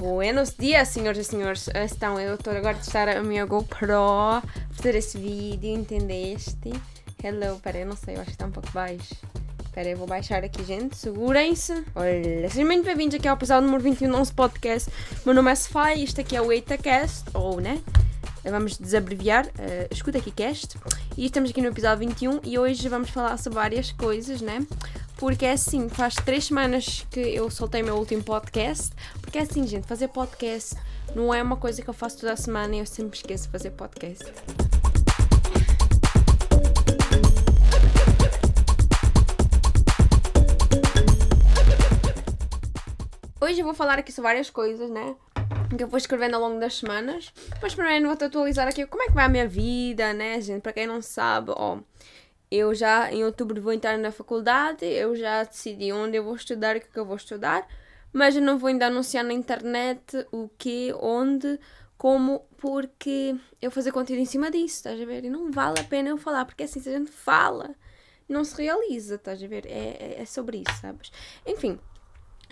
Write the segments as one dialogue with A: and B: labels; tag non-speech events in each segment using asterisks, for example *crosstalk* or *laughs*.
A: Buenos dias, senhoras e senhores. Então, eu estou agora a testar a minha GoPro, fazer esse vídeo, entendeste? Hello, peraí, não sei, eu acho que está um pouco baixo. Espera aí, vou baixar aqui, gente. Segurem-se. Olha, sejam muito bem-vindos aqui ao episódio número 21 do nosso podcast. Meu nome é Sofai, isto aqui é o EitaCast, ou, né? Vamos desabreviar. Uh, escuta aqui cast. E estamos aqui no episódio 21 e hoje vamos falar sobre várias coisas, né? Porque é assim, faz três semanas que eu soltei meu último podcast. Porque é assim, gente, fazer podcast não é uma coisa que eu faço toda a semana e eu sempre esqueço de fazer podcast. Hoje eu vou falar aqui sobre várias coisas, né? Que eu vou escrevendo ao longo das semanas. Mas primeiro vou-te atualizar aqui como é que vai a minha vida, né, gente? Para quem não sabe, ó. Eu já em outubro vou entrar na faculdade, eu já decidi onde eu vou estudar o que, é que eu vou estudar, mas eu não vou ainda anunciar na internet o que, onde, como, porque eu fazer conteúdo em cima disso, estás a ver? E não vale a pena eu falar, porque assim, se a gente fala, não se realiza, estás a ver? É, é, é sobre isso, sabes? Enfim,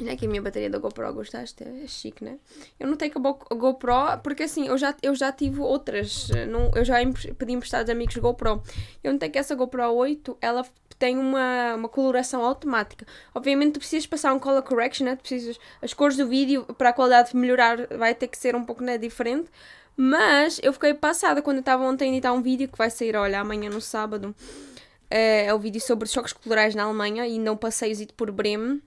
A: Olha aqui a minha bateria da GoPro, gostaste? É chique, né? Eu não tenho a GoPro porque assim, eu já, eu já tive outras. Não, eu já pedi emprestados amigos GoPro. Eu não tenho que essa GoPro 8, ela tem uma, uma coloração automática. Obviamente tu precisas passar um color correction, né? Tu precisas, as cores do vídeo para a qualidade melhorar vai ter que ser um pouco né, diferente. Mas eu fiquei passada quando eu estava ontem a editar um vídeo que vai sair, olha, amanhã no sábado. É, é o vídeo sobre choques colorais na Alemanha e não passeios por Bremen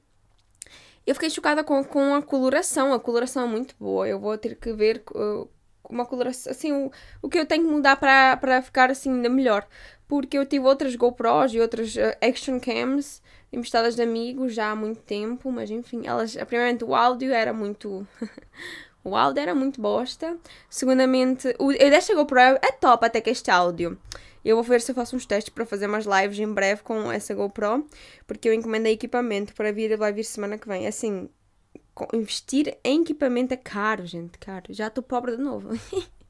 A: eu fiquei chocada com, com a coloração. A coloração é muito boa. Eu vou ter que ver uh, uma coloração. Assim, o, o que eu tenho que mudar para, ficar assim ainda melhor. Porque eu tive outras GoPros e outras uh, action cams emprestadas de amigos já há muito tempo. Mas enfim, elas. Primeiramente, o áudio era muito. *laughs* o áudio era muito bosta. Segundamente, o, eu desta GoPro é top até que este áudio. Eu vou ver se eu faço uns testes para fazer mais lives em breve com essa GoPro, porque eu encomendei equipamento para vir, vai vir semana que vem. Assim, investir em equipamento é caro, gente, caro. Já estou pobre de novo.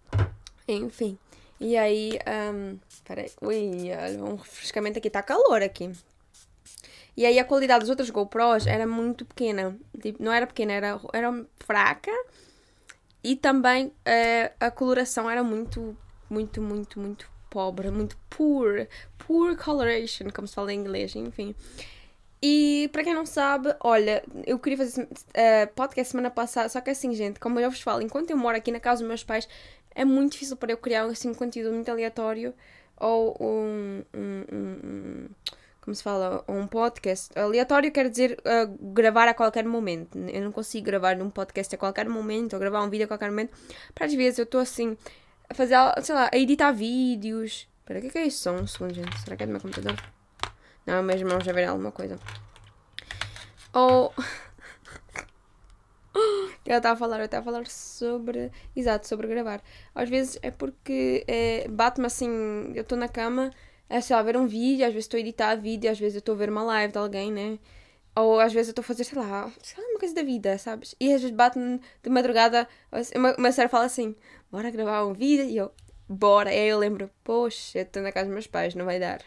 A: *laughs* Enfim. E aí, um, peraí, ui, um refrescamento aqui, está calor aqui. E aí a qualidade das outras GoPros era muito pequena. Tipo, não era pequena, era, era fraca. E também uh, a coloração era muito, muito, muito, muito pobre, muito poor, poor coloration, como se fala em inglês, enfim. E para quem não sabe, olha, eu queria fazer uh, podcast semana passada, só que assim, gente, como eu vos falo, enquanto eu moro aqui na casa dos meus pais, é muito difícil para eu criar assim, um conteúdo muito aleatório ou um, um, um como se fala, um podcast. Aleatório quer dizer uh, gravar a qualquer momento. Eu não consigo gravar num podcast a qualquer momento ou gravar um vídeo a qualquer momento. Para às vezes eu estou assim, a fazer, sei lá, a editar vídeos. Espera, o que é, que é isso? Só um segundo, gente. Será que é do meu computador? Não, meus irmãos já viram alguma coisa. Ou. *laughs* eu estava a falar, eu estava a falar sobre. Exato, sobre gravar. Às vezes é porque é, bate-me assim, eu estou na cama, é sei lá, ver um vídeo, às vezes estou a editar vídeo, às vezes eu estou a ver uma live de alguém, né? Ou às vezes eu estou a fazer, sei lá, sei lá, uma coisa da vida, sabes? E às vezes bate-me de madrugada, uma, uma senhora fala assim: bora gravar um vídeo? E eu, bora. Aí eu lembro: poxa, estou na casa dos meus pais, não vai dar.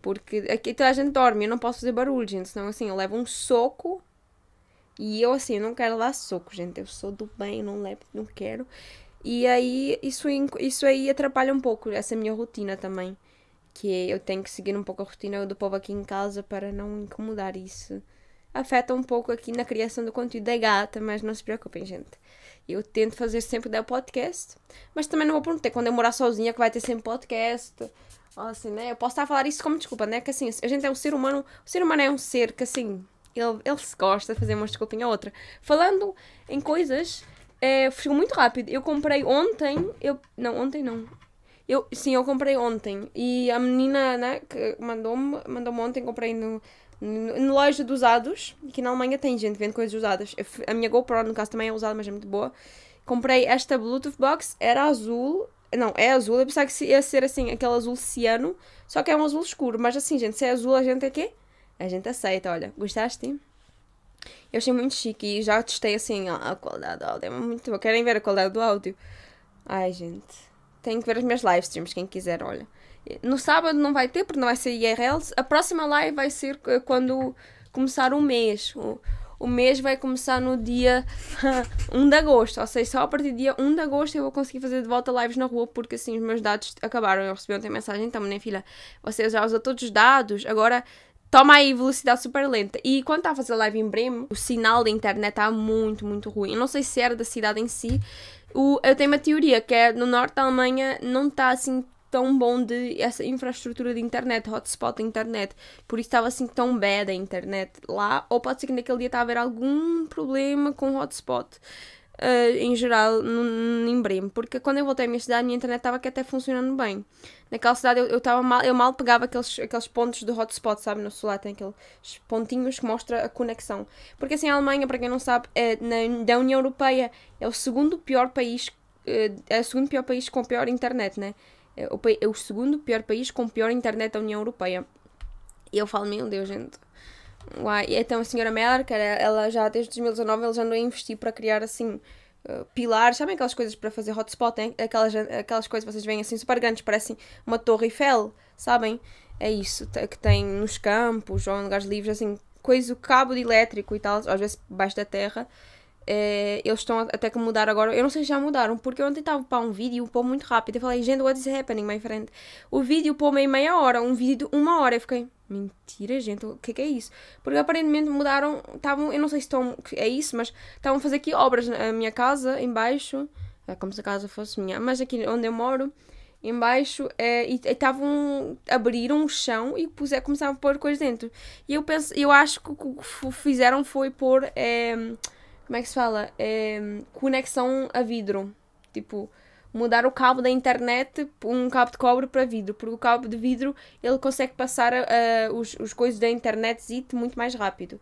A: Porque aqui toda a gente dorme, eu não posso fazer barulho, gente, senão assim eu levo um soco. E eu assim, eu não quero dar soco, gente. Eu sou do bem, não levo, não quero. E aí isso, isso aí atrapalha um pouco essa minha rotina também que eu tenho que seguir um pouco a rotina do povo aqui em casa para não incomodar isso. Afeta um pouco aqui na criação do conteúdo da gata, mas não se preocupem, gente. Eu tento fazer sempre o podcast, mas também não vou prometer quando eu morar sozinha que vai ter sempre podcast. Assim, né? Eu posso estar a falar isso como desculpa, né? Que assim, a gente é um ser humano, o ser humano é um ser que assim, ele, ele se gosta de fazer uma desculpinha ou outra. Falando em coisas, é, ficou muito rápido. Eu comprei ontem, eu. Não, ontem não. Eu, sim, eu comprei ontem. E a menina, né, que mandou-me, mandou-me ontem, comprei no, no loja de usados. Que na Alemanha tem gente vende coisas usadas. A minha GoPro, no caso, também é usada, mas é muito boa. Comprei esta Bluetooth Box, era azul. Não, é azul. Eu pensava que ia ser assim, aquele azul ciano. Só que é um azul escuro. Mas assim, gente, se é azul, a gente é quê? A gente aceita, olha. Gostaste? Eu achei muito chique e já testei assim a, a qualidade do áudio. É muito boa. Querem ver a qualidade do áudio? Ai, gente. Tem que ver as minhas live streams, quem quiser, olha. No sábado não vai ter, porque não vai ser IRL. A próxima live vai ser quando começar o mês. O, o mês vai começar no dia 1 *laughs* de agosto. Ou seja, só a partir do dia 1 de agosto eu vou conseguir fazer de volta lives na rua, porque assim os meus dados acabaram. Eu recebi ontem mensagem, então, minha filha, você já usou todos os dados, agora toma aí velocidade super lenta. E quando está a fazer live em Bremen, o sinal da internet está muito, muito ruim. Eu não sei se era da cidade em si. O, eu tenho uma teoria que é no norte da Alemanha não está assim tão bom de essa infraestrutura de internet, hotspot de internet. Por isso estava assim tão bad a internet lá. Ou pode ser que naquele dia estava a haver algum problema com hotspot. Uh, em geral, em Bremen, porque quando eu voltei à minha cidade, a minha internet estava até funcionando bem. Naquela cidade eu, eu, mal, eu mal pegava aqueles, aqueles pontos do hotspot, sabe? No celular tem aqueles pontinhos que mostra a conexão. Porque assim, a Alemanha, para quem não sabe, é, na, da União Europeia é o segundo pior país, é, é o segundo pior país com pior internet, né? É o, é o segundo pior país com pior internet da União Europeia. E eu falo, meu Deus, gente. Uai. Então a senhora Merkel, ela já desde 2019 ela já andou a investir para criar assim uh, pilares, sabem aquelas coisas para fazer hotspot, hein? aquelas, aquelas coisas que vocês veem assim super grandes, parecem uma torre Eiffel, sabem? É isso, que tem nos campos ou em lugares livres, assim, coisa, cabo de elétrico e tal, às vezes baixo da terra. É, eles estão até que mudar agora. Eu não sei se já mudaram, porque eu ontem estava para um vídeo pôr muito rápido. Eu falei, gente, what is happening, my friend? O vídeo pôs meio meia hora, um vídeo de uma hora. Eu fiquei, mentira, gente, o que é, que é isso? Porque aparentemente mudaram, estavam, eu não sei se estão, é isso, mas estavam a fazer aqui obras na minha casa, embaixo. É como se a casa fosse minha, mas aqui onde eu moro, embaixo, é, e estavam, abriram o chão e puser, começaram a pôr coisas dentro. E eu penso, eu acho que o que fizeram foi pôr. É, como é que se fala? É, conexão a vidro. Tipo, mudar o cabo da internet um cabo de cobre para vidro, porque o cabo de vidro ele consegue passar uh, os, os coisas da internet muito mais rápido.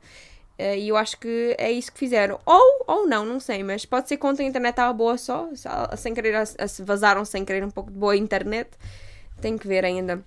A: Uh, e eu acho que é isso que fizeram. Ou, ou não, não sei, mas pode ser ontem a internet estava boa só, sem querer, vazaram sem querer um pouco de boa internet. Tem que ver ainda.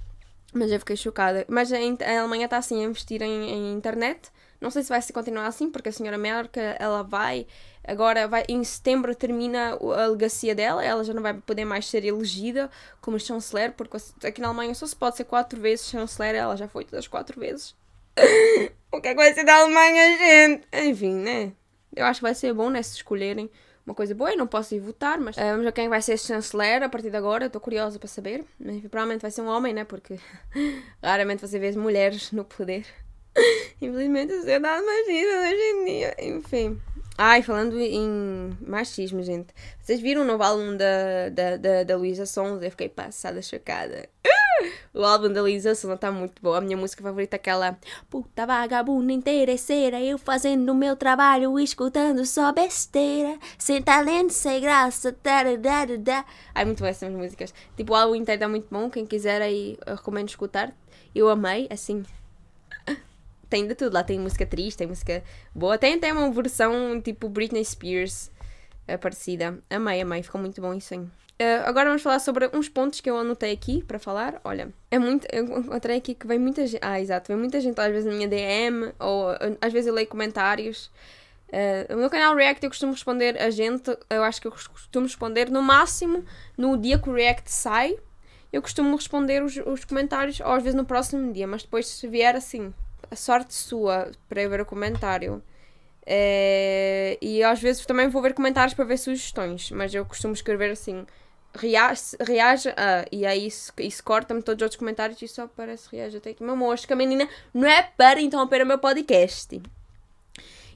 A: Mas eu fiquei chocada. Mas a, a Alemanha está assim a investir em, em internet não sei se vai se continuar assim, porque a senhora Merkel, ela vai, agora vai, em setembro termina a legacia dela, ela já não vai poder mais ser elegida como chanceler, porque aqui na Alemanha só se pode ser quatro vezes chanceler, ela já foi todas quatro vezes. *laughs* o que é que vai ser da Alemanha, gente? Enfim, né? Eu acho que vai ser bom, né, se escolherem uma coisa boa. Eu não posso ir votar, mas uh, vamos ver quem vai ser chanceler a partir de agora. Estou curiosa para saber. Mas, provavelmente vai ser um homem, né? Porque *laughs* raramente você vê mulheres no poder. *laughs* Infelizmente a sociedade machista hoje em dia. Enfim. Ai, falando em machismo, gente. Vocês viram o novo álbum da, da, da, da Luísa Sons? Eu fiquei passada, chocada. *laughs* O álbum da Luísa Sons está muito bom. A minha música favorita é aquela Puta vagabunda interesseira Eu fazendo o meu trabalho, escutando só besteira Sem talento, sem graça. Ai, muito boas essas músicas Tipo, o álbum inteiro está muito bom Quem quiser aí, eu recomendo escutar Eu amei, assim *laughs* tem de tudo. Lá tem música triste, tem música boa. Tem até uma versão tipo Britney Spears é, parecida. Amei, amei. Ficou muito bom isso aí. Uh, agora vamos falar sobre uns pontos que eu anotei aqui para falar. Olha, é muito. Eu encontrei aqui que vem muita gente. Ah, exato. Vem muita gente às vezes na minha DM ou às vezes eu leio comentários. Uh, no meu canal React eu costumo responder a gente. Eu acho que eu costumo responder no máximo no dia que o React sai. Eu costumo responder os, os comentários ou às vezes no próximo dia, mas depois se vier assim a sorte sua para eu ver o comentário. É, e às vezes também vou ver comentários para ver sugestões, mas eu costumo escrever assim: reage, reage a. E aí isso, isso corta-me todos os outros comentários e só aparece reage até aqui uma mosca, menina. Não é para interromper o meu podcast.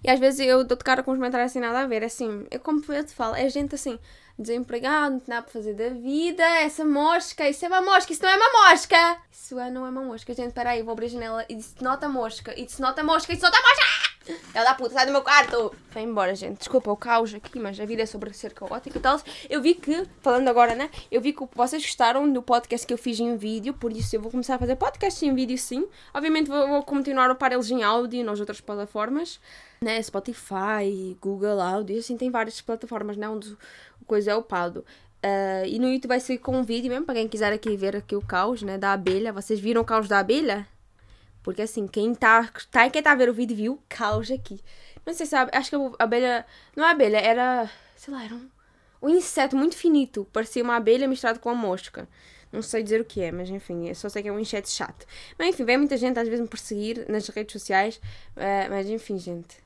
A: E às vezes eu dou de cara com os comentários assim, nada a ver. Assim, eu como eu te falo, é gente assim, desempregado, não tem nada para fazer da vida, essa mosca, isso é uma mosca, isso não é uma mosca! Isso é, não é uma mosca, gente, peraí, vou abrir a janela e disse nota mosca, e disse nota mosca, e disse nota mosca! Ela da puta, sai do meu quarto! Foi embora, gente. Desculpa o caos aqui, mas a vida é sobre ser caótica e tal. Eu vi que, falando agora, né? Eu vi que vocês gostaram do podcast que eu fiz em vídeo, por isso eu vou começar a fazer podcast em vídeo sim. Obviamente vou, vou continuar a upar eles em áudio nas outras plataformas, né? Spotify, Google Audio, assim, tem várias plataformas, né? Onde o coisa é upado. Uh, e no YouTube vai ser com um vídeo mesmo, para quem quiser aqui ver aqui o caos, né? Da abelha. Vocês viram o caos da abelha? Porque assim, quem tá, tá quem tá ver o vídeo viu caos aqui. Não sei se sabe, acho que a abelha. Não é abelha, era. Sei lá, era um, um inseto muito finito. Parecia uma abelha misturada com uma mosca. Não sei dizer o que é, mas enfim, eu só sei que é um inseto chato. Mas enfim, vem muita gente às vezes me perseguir nas redes sociais. Uh, mas enfim, gente.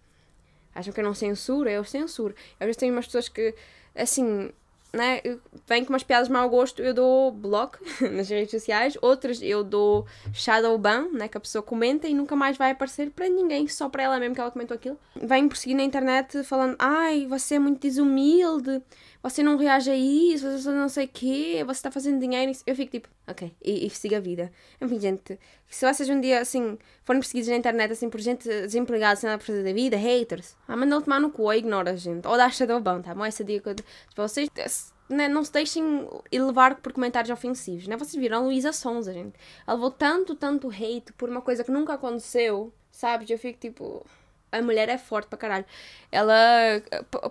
A: Acham que eu não censuro? Eu censuro. Às vezes tem umas pessoas que, assim, né, vêm com umas piadas de mau gosto, eu dou bloco *laughs* nas redes sociais. Outras eu dou shadow ban, né, que a pessoa comenta e nunca mais vai aparecer para ninguém, só para ela mesmo que ela comentou aquilo. Vem por seguir na internet falando, ai, você é muito desumilde, você não reage a isso, você não sei o quê, você está fazendo dinheiro. Eu fico tipo, ok, e, e siga a vida. Enfim, gente, se vocês um dia, assim, forem perseguidos na internet, assim, por gente desempregada, sem nada para fazer da vida, haters, ah, manda-o tomar no cu ou ignora a gente. Ou dá bom, tá bom? Essa dica de vocês né, não se deixem levar por comentários ofensivos, né? Vocês viram a Luísa Sonza, gente. Ela levou tanto, tanto hate por uma coisa que nunca aconteceu, sabe? Eu fico tipo a mulher é forte pra caralho. Ela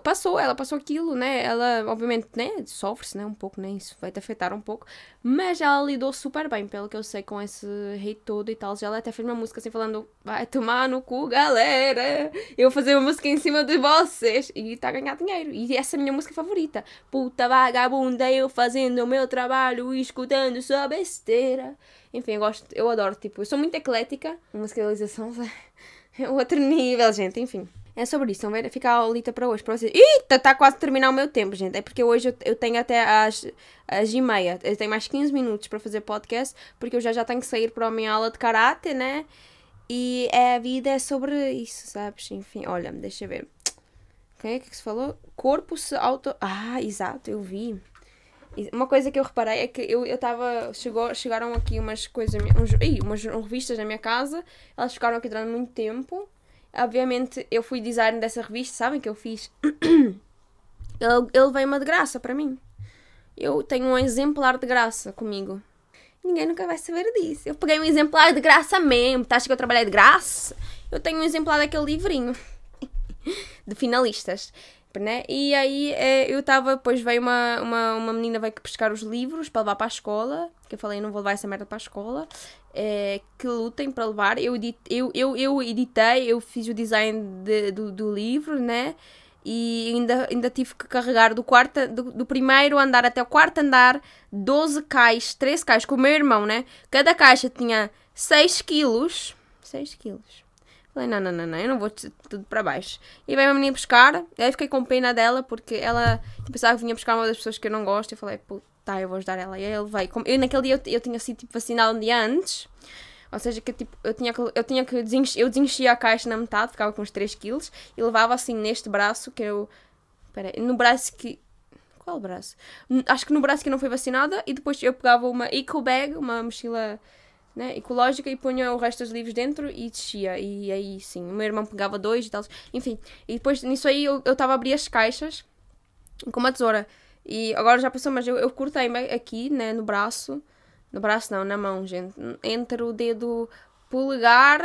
A: passou, ela passou aquilo, né? Ela, obviamente, né? Sofre-se, né? Um pouco, né? Isso vai te afetar um pouco. Mas ela lidou super bem, pelo que eu sei, com esse hate todo e tal. Ela até fez uma música assim, falando: Vai tomar no cu, galera. Eu vou fazer uma música em cima de vocês. E tá a ganhar dinheiro. E essa é a minha música favorita. Puta vagabunda, eu fazendo o meu trabalho, escutando sua besteira. Enfim, eu gosto, eu adoro, tipo, eu sou muito eclética. Musicalização, *laughs* É *laughs* outro nível, gente, enfim. É sobre isso. Então, fica a aulita para hoje. Para vocês. Eita, está quase a terminar o meu tempo, gente. É porque hoje eu, eu tenho até às, às e meia. Eu tenho mais 15 minutos para fazer podcast. Porque eu já, já tenho que sair para a minha aula de karate, né? E é, a vida é sobre isso, sabes? Enfim, olha, deixa eu ver. O é que se falou? Corpo se auto. Ah, exato, eu vi. Uma coisa que eu reparei é que eu estava. Chegou, chegaram aqui umas coisas. Uns, umas revistas na minha casa. Elas ficaram aqui durante muito tempo. Obviamente eu fui design dessa revista, sabem que eu fiz? *coughs* ele, ele veio uma de graça para mim. Eu tenho um exemplar de graça comigo. Ninguém nunca vai saber disso. Eu peguei um exemplar de graça mesmo. Tá, acha que eu trabalhei de graça? Eu tenho um exemplar daquele livrinho *laughs* de finalistas né? E aí é, eu estava, depois veio uma, uma, uma menina veio pescar os livros para levar para a escola, que eu falei, não vou levar essa merda para a escola, é, que lutem para levar. Eu, edit, eu, eu, eu editei, eu fiz o design de, do, do livro, né? E ainda, ainda tive que carregar do, quarto, do, do primeiro andar até o quarto andar 12 caixas, 13 caixas, com o meu irmão, né? Cada caixa tinha 6 quilos. 6 quilos Falei, não, não, não, não, eu não vou tudo para baixo. E veio a menina buscar, aí fiquei com pena dela, porque ela pensava que vinha buscar uma das pessoas que eu não gosto. Eu falei, puta, tá, eu vou ajudar ela. E ele veio. Eu, naquele dia eu, eu tinha sido tipo, vacinado um dia antes. Ou seja, que tipo, eu tinha que, eu tinha que eu desenchia a caixa na metade, ficava com uns 3 quilos, e levava assim neste braço, que eu. Pera aí, no braço que. Qual braço? Acho que no braço que não foi vacinada, e depois eu pegava uma eco bag, uma mochila né, ecológica e punha o resto dos livros dentro e descia. E aí sim, o meu irmão pegava dois e tal. Enfim, e depois nisso aí eu estava a abrir as caixas com uma tesoura. E agora já passou, mas eu, eu cortei-me aqui, né, no braço. No braço não, na mão, gente. Entre o dedo polegar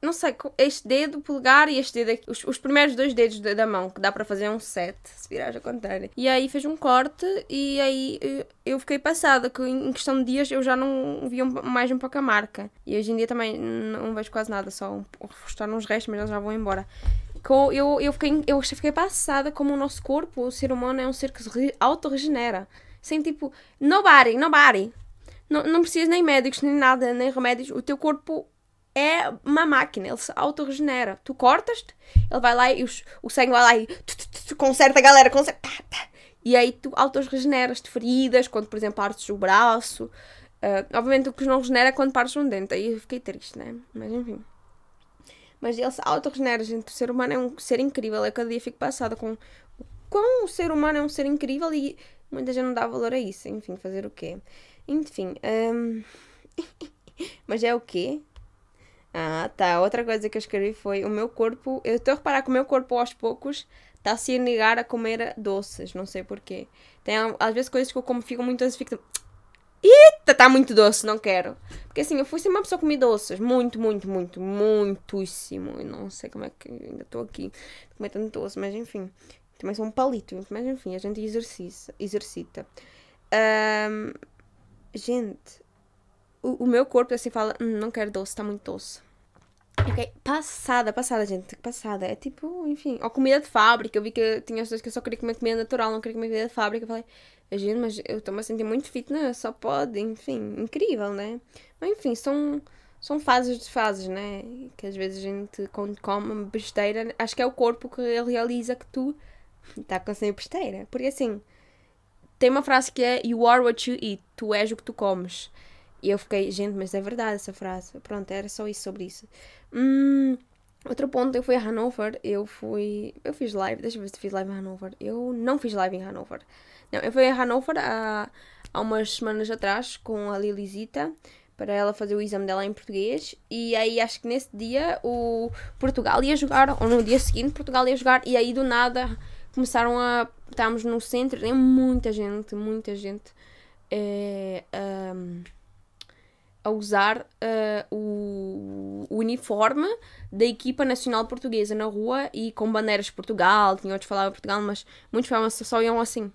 A: não sei, este dedo, polegar e este dedo aqui, os, os primeiros dois dedos da, mão, que dá para fazer um set, se virares a contrário. E aí fez um corte e aí eh, eu fiquei passada, que em questão de dias eu já não via mais um pouco a marca. E hoje em dia também não vejo quase nada, só um, uns restos, mas eles já vão embora. Eu, eu, fiquei, eu fiquei passada como o nosso corpo, o ser humano, é um ser que se auto-regenera. Sem tipo, nobody, nobody. Não, não precisas nem médicos, nem nada, nem remédios. O teu corpo é uma máquina, ele se autorregenera. Tu cortas-te, ele vai lá e os, o sangue vai lá e tu, tu, tu, conserta a galera, conserta. E aí tu autorregeneras-te feridas, quando, por exemplo, partes o braço. Uh, obviamente o que não regenera é quando partes um dente. Aí eu fiquei triste, né? Mas enfim. Mas ele se autorregenera, gente. O ser humano é um ser incrível. Eu cada dia fico passada com como o ser humano é um ser incrível e muita gente não dá valor a isso. Enfim, fazer o quê? Enfim. Um... *laughs* Mas é o quê? Ah, tá. Outra coisa que eu escrevi foi: o meu corpo. Eu estou a reparar que o meu corpo aos poucos está se a negar a comer doces. Não sei porquê. Tem às vezes coisas que eu como ficam muito doces fico. Eita, está muito doce, não quero. Porque assim, eu fui sempre uma pessoa que comi doces. Muito, muito, muito, muitíssimo. E não sei como é que ainda estou aqui comer tanto doce, mas enfim. Também sou um palito, mas enfim, a gente exercita. exercita. Um, gente, o, o meu corpo assim fala: hum, não quero doce, está muito doce. Ok, passada, passada, gente, passada. É tipo, enfim, ou comida de fábrica. Eu vi que tinha as pessoas que eu só queria comer comida natural, não queria comer comida de fábrica. Eu falei, gente, mas eu estou-me a sentir muito fitness, só pode, enfim, incrível, né? Mas enfim, são, são fases de fases, né? Que às vezes a gente, quando come besteira, acho que é o corpo que realiza que tu está com sem besteira. Porque assim, tem uma frase que é You are what you eat, tu és o que tu comes. E eu fiquei, gente, mas é verdade essa frase. Pronto, era só isso sobre isso. Hum, outro ponto, eu fui a Hanover, eu fui. Eu fiz live, deixa eu ver se fiz live em Hanover. Eu não fiz live em Hanover. Não, eu fui a Hanover há, há umas semanas atrás com a Lilisita para ela fazer o exame dela em português e aí acho que nesse dia o Portugal ia jogar, ou no dia seguinte Portugal ia jogar e aí do nada começaram a. Estávamos no centro, tem muita gente, muita gente é, um, a usar uh, o, uniforme da equipa nacional portuguesa na rua e com bandeiras de Portugal, tinha outros que falavam Portugal, mas muitos falavam só iam assim,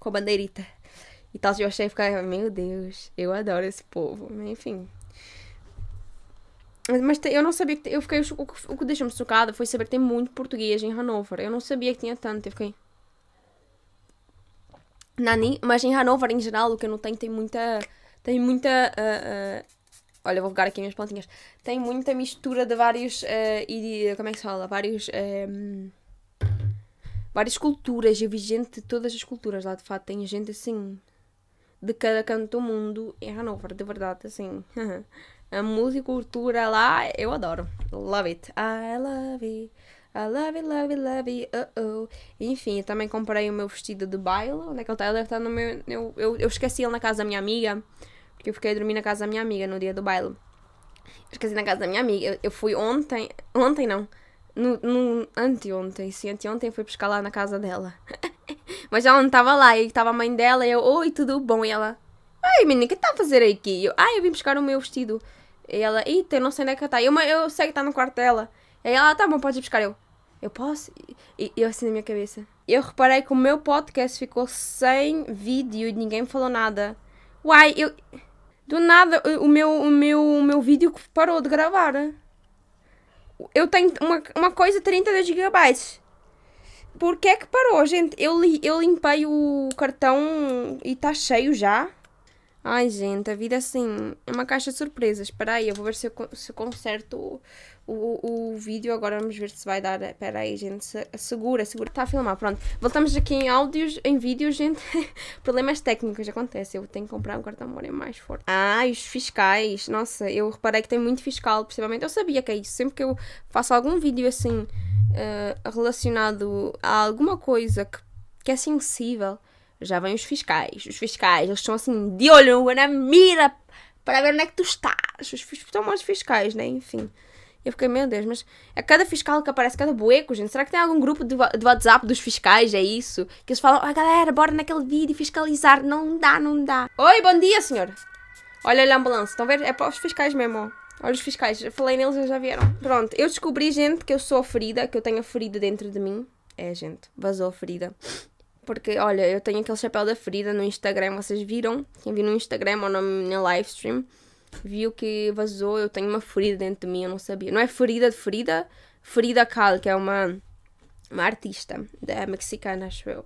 A: com a bandeirita. E tal, eu achei ficar, meu Deus, eu adoro esse povo, enfim. Mas eu não sabia que. Eu fiquei. O que, o que deixou-me chocada foi saber que tem muito português em Hanover. Eu não sabia que tinha tanto. Eu fiquei. Nani, mas em Hanover em geral o que eu não tenho tem muita. Tem muita. Uh, uh, olha, vou pegar aqui minhas plantinhas. Tem muita mistura de vários. Uh, e, como é que se fala? Vários. Um, várias culturas. Eu vi gente de todas as culturas lá, de fato. Tem gente assim. De cada canto do mundo em Hanover, de verdade, assim. *laughs* A musicultura lá, eu adoro. Love it. I love it. I love it, love it, love it, uh oh. Enfim, eu também comprei o meu vestido de baile. Onde é que ele está? Ele estar no meu. Eu, eu, eu esqueci ele na casa da minha amiga. Porque eu fiquei a dormir na casa da minha amiga no dia do baile. Esqueci na casa da minha amiga. Eu, fui ontem. Ontem não. No, no, anteontem, sim, anteontem fui buscar lá na casa dela. *laughs* Mas ela não estava lá, e estava a mãe dela, e eu, oi, tudo bom? E ela, ai menina, o que está a fazer aqui? E eu, ai, eu vim buscar o meu vestido. E ela, eita, eu não sei onde é que tá. Eu, eu sei que tá no quarto dela. E ela, tá bom, pode ir buscar. Eu, eu posso? E eu assim na minha cabeça. Eu reparei que o meu podcast ficou sem vídeo e ninguém me falou nada. Uai, eu. Do nada, o meu, o meu, o meu vídeo parou de gravar. Eu tenho uma, uma coisa 32 GB. Por que é que parou, gente? Eu, eu limpei o cartão e está cheio já. Ai, gente, a vida assim é uma caixa de surpresas. Espera aí, eu vou ver se eu, se eu conserto o, o, o vídeo. Agora vamos ver se vai dar. Espera aí, gente. Segura, segura. Está a filmar, pronto. Voltamos aqui em áudios, em vídeos, gente. *laughs* Problemas técnicos acontecem. Eu tenho que comprar um cartão memória mais forte. Ah, os fiscais. Nossa, eu reparei que tem muito fiscal, precisamente. Eu sabia que é isso. Sempre que eu faço algum vídeo assim uh, relacionado a alguma coisa que, que é sensível já vêm os fiscais. Os fiscais, eles estão assim de olho na mira para ver onde é que tu estás. Os estão os fiscais, né? Enfim. Eu fiquei, meu Deus, mas a cada fiscal que aparece, cada bueco, gente, será que tem algum grupo de, WhatsApp dos fiscais? É isso? Que eles falam, ah, galera, bora naquele vídeo fiscalizar. Não dá, não dá. Oi, bom dia, senhor. Olha, olha a ambulância. Estão a ver? É para os fiscais mesmo, ó. Olha os fiscais. Eu falei neles, eles já vieram. Pronto, eu descobri, gente, que eu sou ferida, que eu tenho a ferida dentro de mim. É, gente, vazou a ferida. Porque, olha, eu tenho aquele chapéu da ferida no Instagram, vocês viram? Quem viu no Instagram ou na minha live stream, viu que vazou, eu tenho uma ferida dentro de mim, eu não sabia. Não é ferida de ferida, Ferida Cal, que é uma, uma artista da mexicana, acho eu.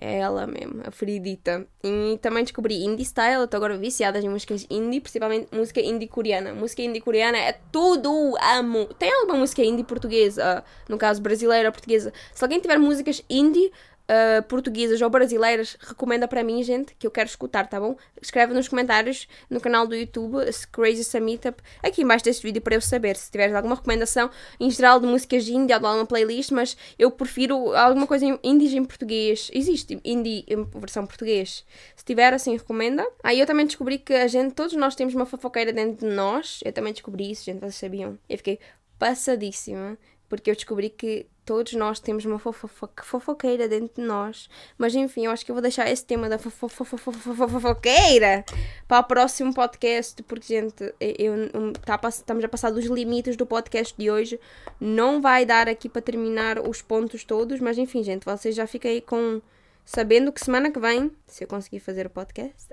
A: É ela mesmo, a Feridita. E também descobri indie style, estou agora viciada em músicas indie, principalmente música indie coreana. Música indie coreana é tudo, amo. Tem alguma música indie portuguesa, no caso brasileira portuguesa? Se alguém tiver músicas indie, uh, portuguesas ou brasileiras, recomenda para mim, gente, que eu quero escutar, tá bom? Escreve nos comentários no canal do YouTube Crazy Meetup, aqui embaixo deste vídeo para eu saber se tiveres alguma recomendação em geral de músicas indie ou de alguma playlist, mas eu prefiro alguma coisa indie em português. Existe indie em versão português. Se tiver, assim, recomenda. Aí eu também descobri que a gente, todos nós temos uma fofoqueira dentro de nós. Eu também descobri isso, gente, vocês sabiam? Eu fiquei passadíssima porque eu descobri que todos nós temos uma fofoqueira dentro de nós. Mas enfim, eu acho que eu vou deixar esse tema da fofoqueira para o próximo podcast, porque, gente, eu, eu, tá, estamos a passar dos limites do podcast de hoje. Não vai dar aqui para terminar os pontos todos, mas enfim, gente, vocês já ficam aí com. Sabendo que semana que vem, se eu conseguir fazer o podcast,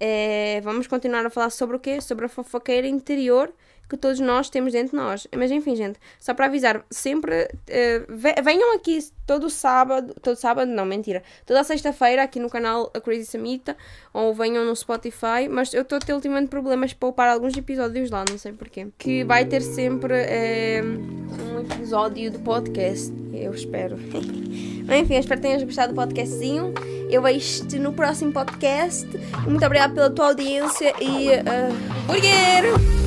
A: é, *laughs* vamos continuar a falar sobre o quê? Sobre a fofoqueira interior que todos nós temos dentro de nós. Mas enfim, gente, só para avisar, sempre uh, venham aqui todo sábado, todo sábado, não, mentira, toda sexta-feira aqui no canal A Crazy Samita ou venham no Spotify, mas eu estou a ter ultimamente problemas para upar alguns episódios lá, não sei porquê. Que vai ter sempre uh, um episódio do podcast, eu espero. *laughs* Enfim, espero que tenhas gostado do podcastzinho. Eu vejo-te no próximo podcast. Muito obrigada pela tua audiência e. Uh!